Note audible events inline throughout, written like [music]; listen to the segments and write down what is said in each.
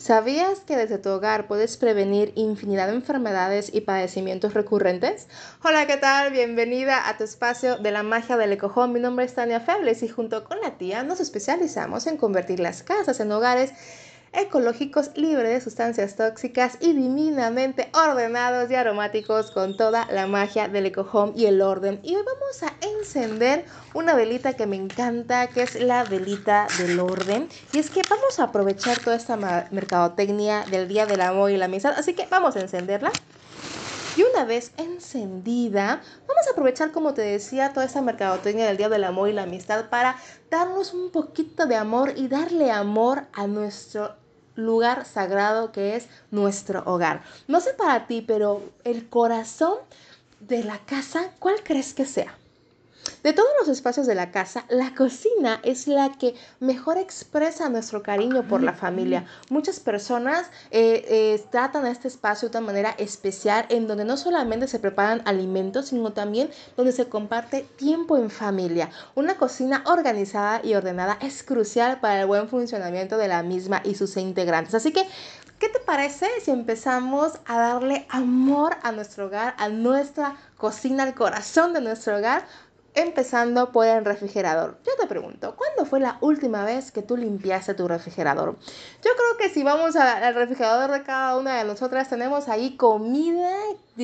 ¿Sabías que desde tu hogar puedes prevenir infinidad de enfermedades y padecimientos recurrentes? Hola, ¿qué tal? Bienvenida a tu espacio de la magia del ecojón. Mi nombre es Tania Febles y junto con la tía nos especializamos en convertir las casas en hogares ecológicos libres de sustancias tóxicas y divinamente ordenados y aromáticos con toda la magia del eco y el orden. Y hoy vamos a encender una velita que me encanta, que es la velita del orden. Y es que vamos a aprovechar toda esta mercadotecnia del Día del Amor y la Amistad, así que vamos a encenderla. Vez encendida, vamos a aprovechar, como te decía, toda esta mercadotecnia del Día del Amor y la Amistad para darnos un poquito de amor y darle amor a nuestro lugar sagrado que es nuestro hogar. No sé para ti, pero el corazón de la casa, ¿cuál crees que sea? De todos los espacios de la casa, la cocina es la que mejor expresa nuestro cariño por la familia. Muchas personas eh, eh, tratan a este espacio de una manera especial en donde no solamente se preparan alimentos, sino también donde se comparte tiempo en familia. Una cocina organizada y ordenada es crucial para el buen funcionamiento de la misma y sus integrantes. Así que ¿Qué te parece si empezamos a darle amor a nuestro hogar, a nuestra cocina, al corazón de nuestro hogar, Empezando por el refrigerador. Yo te pregunto, ¿cuándo fue la última vez que tú limpiaste tu refrigerador? Yo creo que si vamos al refrigerador de cada una de nosotras, tenemos ahí comida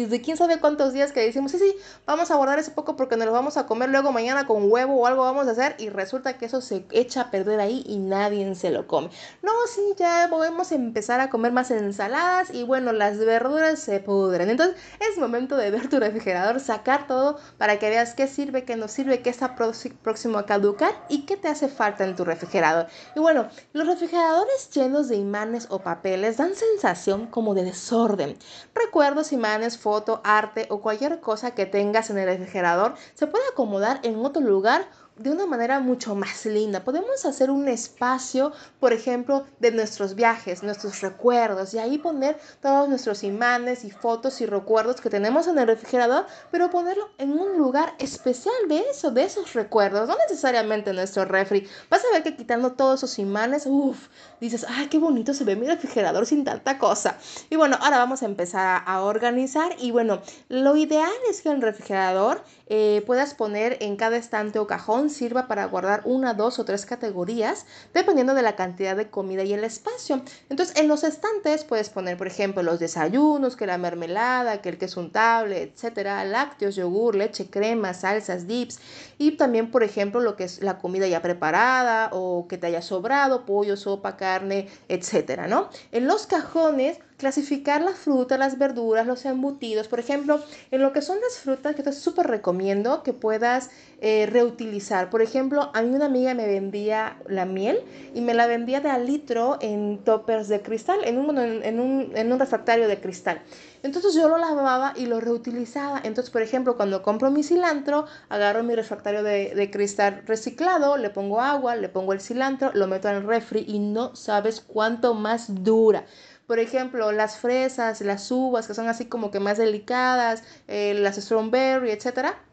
desde quién sabe cuántos días que decimos, sí, sí, vamos a guardar ese poco porque nos lo vamos a comer luego mañana con huevo o algo vamos a hacer y resulta que eso se echa a perder ahí y nadie se lo come. No, sí, ya podemos empezar a comer más ensaladas y bueno, las verduras se pudren. Entonces es momento de ver tu refrigerador, sacar todo para que veas qué sirve, qué no sirve, qué está próximo a caducar y qué te hace falta en tu refrigerador. Y bueno, los refrigeradores llenos de imanes o papeles dan sensación como de desorden. Recuerdos, imanes, foto, arte o cualquier cosa que tengas en el refrigerador se puede acomodar en otro lugar de una manera mucho más linda. Podemos hacer un espacio, por ejemplo, de nuestros viajes, nuestros recuerdos, y ahí poner todos nuestros imanes y fotos y recuerdos que tenemos en el refrigerador, pero ponerlo en un lugar especial de eso, de esos recuerdos, no necesariamente en nuestro refri. Vas a ver que quitando todos esos imanes, uff, dices, ay, qué bonito se ve mi refrigerador sin tanta cosa. Y bueno, ahora vamos a empezar a organizar y bueno, lo ideal es que el refrigerador eh, puedas poner en cada estante o cajón sirva para guardar una, dos o tres categorías, dependiendo de la cantidad de comida y el espacio. Entonces, en los estantes puedes poner, por ejemplo, los desayunos, que la mermelada, que el queso untable, etcétera, lácteos, yogur, leche, crema, salsas, dips, y también, por ejemplo, lo que es la comida ya preparada o que te haya sobrado, pollo, sopa, carne, etcétera, ¿no? En los cajones clasificar las frutas, las verduras, los embutidos. Por ejemplo, en lo que son las frutas, que te súper recomiendo que puedas eh, reutilizar. Por ejemplo, a mí una amiga me vendía la miel y me la vendía de a litro en toppers de cristal, en un, en un, en un refractario de cristal. Entonces yo lo lavaba y lo reutilizaba. Entonces, por ejemplo, cuando compro mi cilantro, agarro mi refractario de, de, cristal reciclado, le pongo agua, le pongo el cilantro, lo meto en el refri y no sabes cuánto más dura. Por ejemplo, las fresas, las uvas, que son así como que más delicadas, eh, las strawberry, etcétera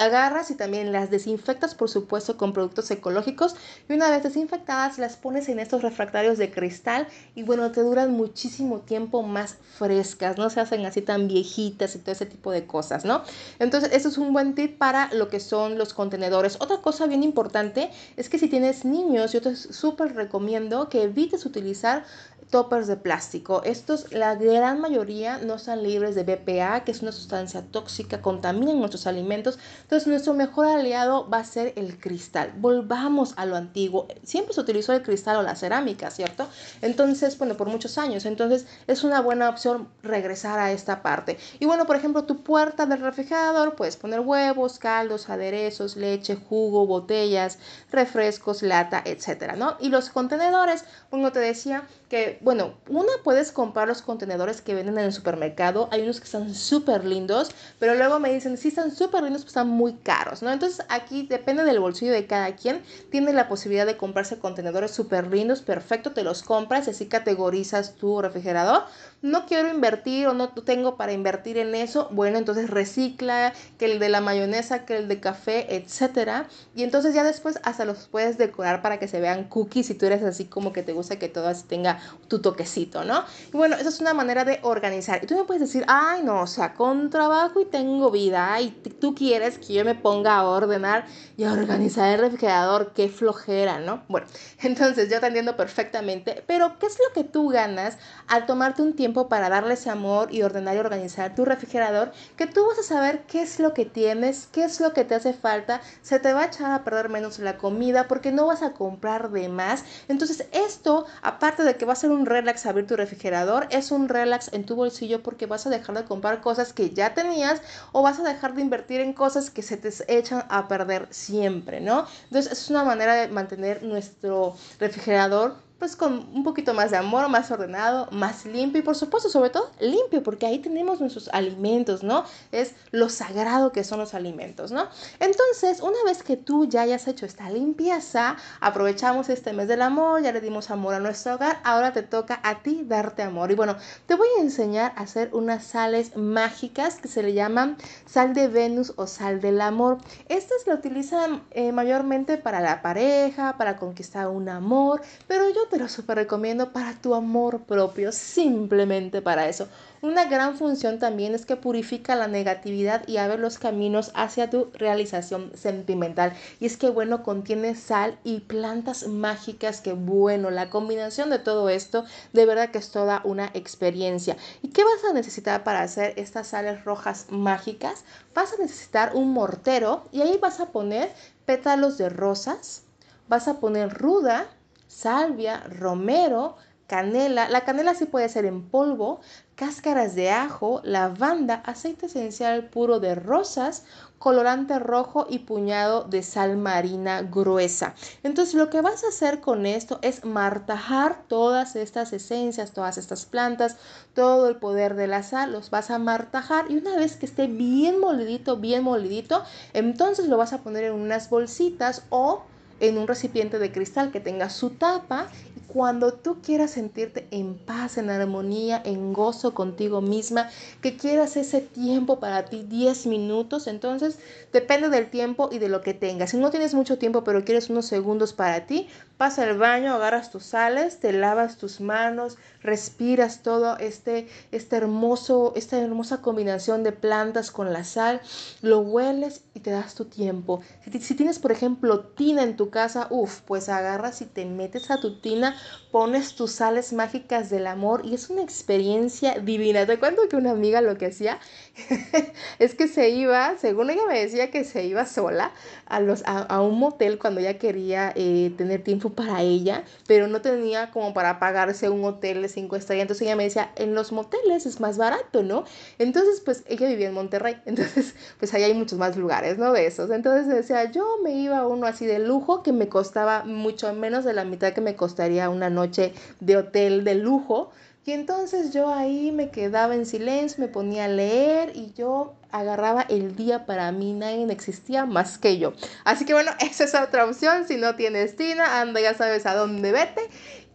agarras y también las desinfectas, por supuesto, con productos ecológicos. Y una vez desinfectadas, las pones en estos refractarios de cristal y bueno, te duran muchísimo tiempo más frescas, no se hacen así tan viejitas y todo ese tipo de cosas, ¿no? Entonces, eso es un buen tip para lo que son los contenedores. Otra cosa bien importante es que si tienes niños, yo te súper recomiendo que evites utilizar toppers de plástico. Estos, la gran mayoría, no están libres de BPA, que es una sustancia tóxica, contaminan nuestros alimentos. Entonces, nuestro mejor aliado va a ser el cristal. Volvamos a lo antiguo. Siempre se utilizó el cristal o la cerámica, ¿cierto? Entonces, bueno, por muchos años. Entonces, es una buena opción regresar a esta parte. Y bueno, por ejemplo, tu puerta del refrigerador, puedes poner huevos, caldos, aderezos, leche, jugo, botellas, refrescos, lata, etcétera, ¿no? Y los contenedores, bueno, te decía que bueno, una puedes comprar los contenedores que venden en el supermercado. Hay unos que están súper lindos, pero luego me dicen, sí, están súper lindos, pero están muy caros, ¿no? Entonces aquí depende del bolsillo de cada quien. Tiene la posibilidad de comprarse contenedores súper lindos, perfecto, te los compras y así categorizas tu refrigerador. No quiero invertir o no tengo para invertir en eso. Bueno, entonces recicla, que el de la mayonesa, que el de café, etcétera. Y entonces ya después hasta los puedes decorar para que se vean cookies si tú eres así como que te gusta que todo así tenga tu toquecito, ¿no? Y bueno, esa es una manera de organizar. Y tú me puedes decir, ay, no, o sea, con trabajo y tengo vida. Y tú quieres que yo me ponga a ordenar y a organizar el refrigerador. Qué flojera, ¿no? Bueno, [laughs] entonces yo te entiendo perfectamente. Pero, ¿qué es lo que tú ganas al tomarte un tiempo para darle ese amor y ordenar y organizar tu refrigerador? Que tú vas a saber qué es lo que tienes, qué es lo que te hace falta. Se te va a echar a perder menos la comida porque no vas a comprar de más. Entonces, esto, aparte de que va a ser un relax abrir tu refrigerador, es un relax en tu bolsillo porque vas a dejar de comprar cosas que ya tenías o vas a dejar de invertir en cosas que se te echan a perder siempre, ¿no? Entonces, es una manera de mantener nuestro refrigerador pues con un poquito más de amor, más ordenado, más limpio y por supuesto, sobre todo limpio, porque ahí tenemos nuestros alimentos, ¿no? Es lo sagrado que son los alimentos, ¿no? Entonces, una vez que tú ya hayas hecho esta limpieza, aprovechamos este mes del amor, ya le dimos amor a nuestro hogar, ahora te toca a ti darte amor. Y bueno, te voy a enseñar a hacer unas sales mágicas que se le llaman sal de Venus o sal del amor. Estas la utilizan eh, mayormente para la pareja, para conquistar un amor, pero yo te lo súper recomiendo para tu amor propio, simplemente para eso. Una gran función también es que purifica la negatividad y abre los caminos hacia tu realización sentimental. Y es que, bueno, contiene sal y plantas mágicas que, bueno, la combinación de todo esto de verdad que es toda una experiencia. ¿Y qué vas a necesitar para hacer estas sales rojas mágicas? Vas a necesitar un mortero y ahí vas a poner pétalos de rosas, vas a poner ruda, salvia, romero, canela. La canela sí puede ser en polvo, cáscaras de ajo, lavanda, aceite esencial puro de rosas, colorante rojo y puñado de sal marina gruesa. Entonces lo que vas a hacer con esto es martajar todas estas esencias, todas estas plantas, todo el poder de la sal, los vas a martajar y una vez que esté bien molidito, bien molidito, entonces lo vas a poner en unas bolsitas o en un recipiente de cristal que tenga su tapa cuando tú quieras sentirte en paz, en armonía, en gozo contigo misma, que quieras ese tiempo para ti, 10 minutos, entonces depende del tiempo y de lo que tengas. Si no tienes mucho tiempo pero quieres unos segundos para ti, pasa al baño, agarras tus sales, te lavas tus manos, respiras todo este, este hermoso, esta hermosa combinación de plantas con la sal, lo hueles y te das tu tiempo. Si, si tienes, por ejemplo, tina en tu casa, uff, pues agarras y te metes a tu tina, pones tus sales mágicas del amor y es una experiencia divina. Te cuento que una amiga lo que hacía [laughs] es que se iba, según ella me decía que se iba sola a, los, a, un motel cuando ella quería eh, tener tiempo para ella, pero no tenía como para pagarse un hotel de cinco estrellas. Entonces ella me decía, en los moteles es más barato, ¿no? Entonces, pues ella vivía en Monterrey, [laughs] entonces, pues ahí hay muchos más lugares, ¿no? De esos. Entonces decía, yo me iba a uno así de lujo que me costaba mucho menos de la mitad que me costaría una noche de hotel de lujo. Y entonces yo ahí me quedaba en silencio, me ponía a leer y yo agarraba el día para mí, nadie existía más que yo. Así que bueno, [laughs] esa es otra opción, si no tienes tina, anda ya sabes a dónde vete,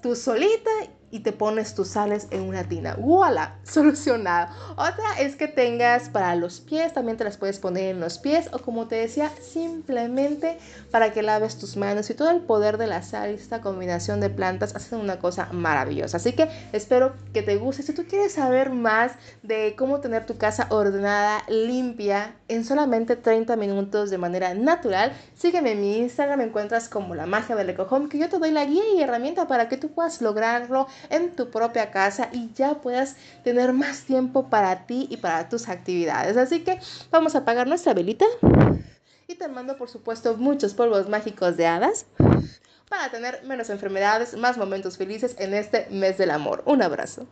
tú solita y te pones tus sales en una tina. ¡Voilà! [laughs] Solucionado. Otra es que tengas para los pies, también te las puedes poner en los pies o como te decía, simplemente para que laves tus manos y todo el poder de la sal y esta combinación de plantas hacen una cosa maravillosa. Así que espero que te guste. Si tú quieres saber más de cómo tener tu casa ordenada, limpia, en solamente 30 minutos de manera natural, sígueme en mi Instagram, me encuentras como la magia del ecojome, que yo te doy la guía y herramienta para que tú puedas lograrlo en tu propia casa y ya puedas tener más tiempo para ti y para tus actividades. Así que vamos a apagar nuestra velita y te mando por supuesto muchos polvos mágicos de hadas para tener menos enfermedades, más momentos felices en este mes del amor. Un abrazo.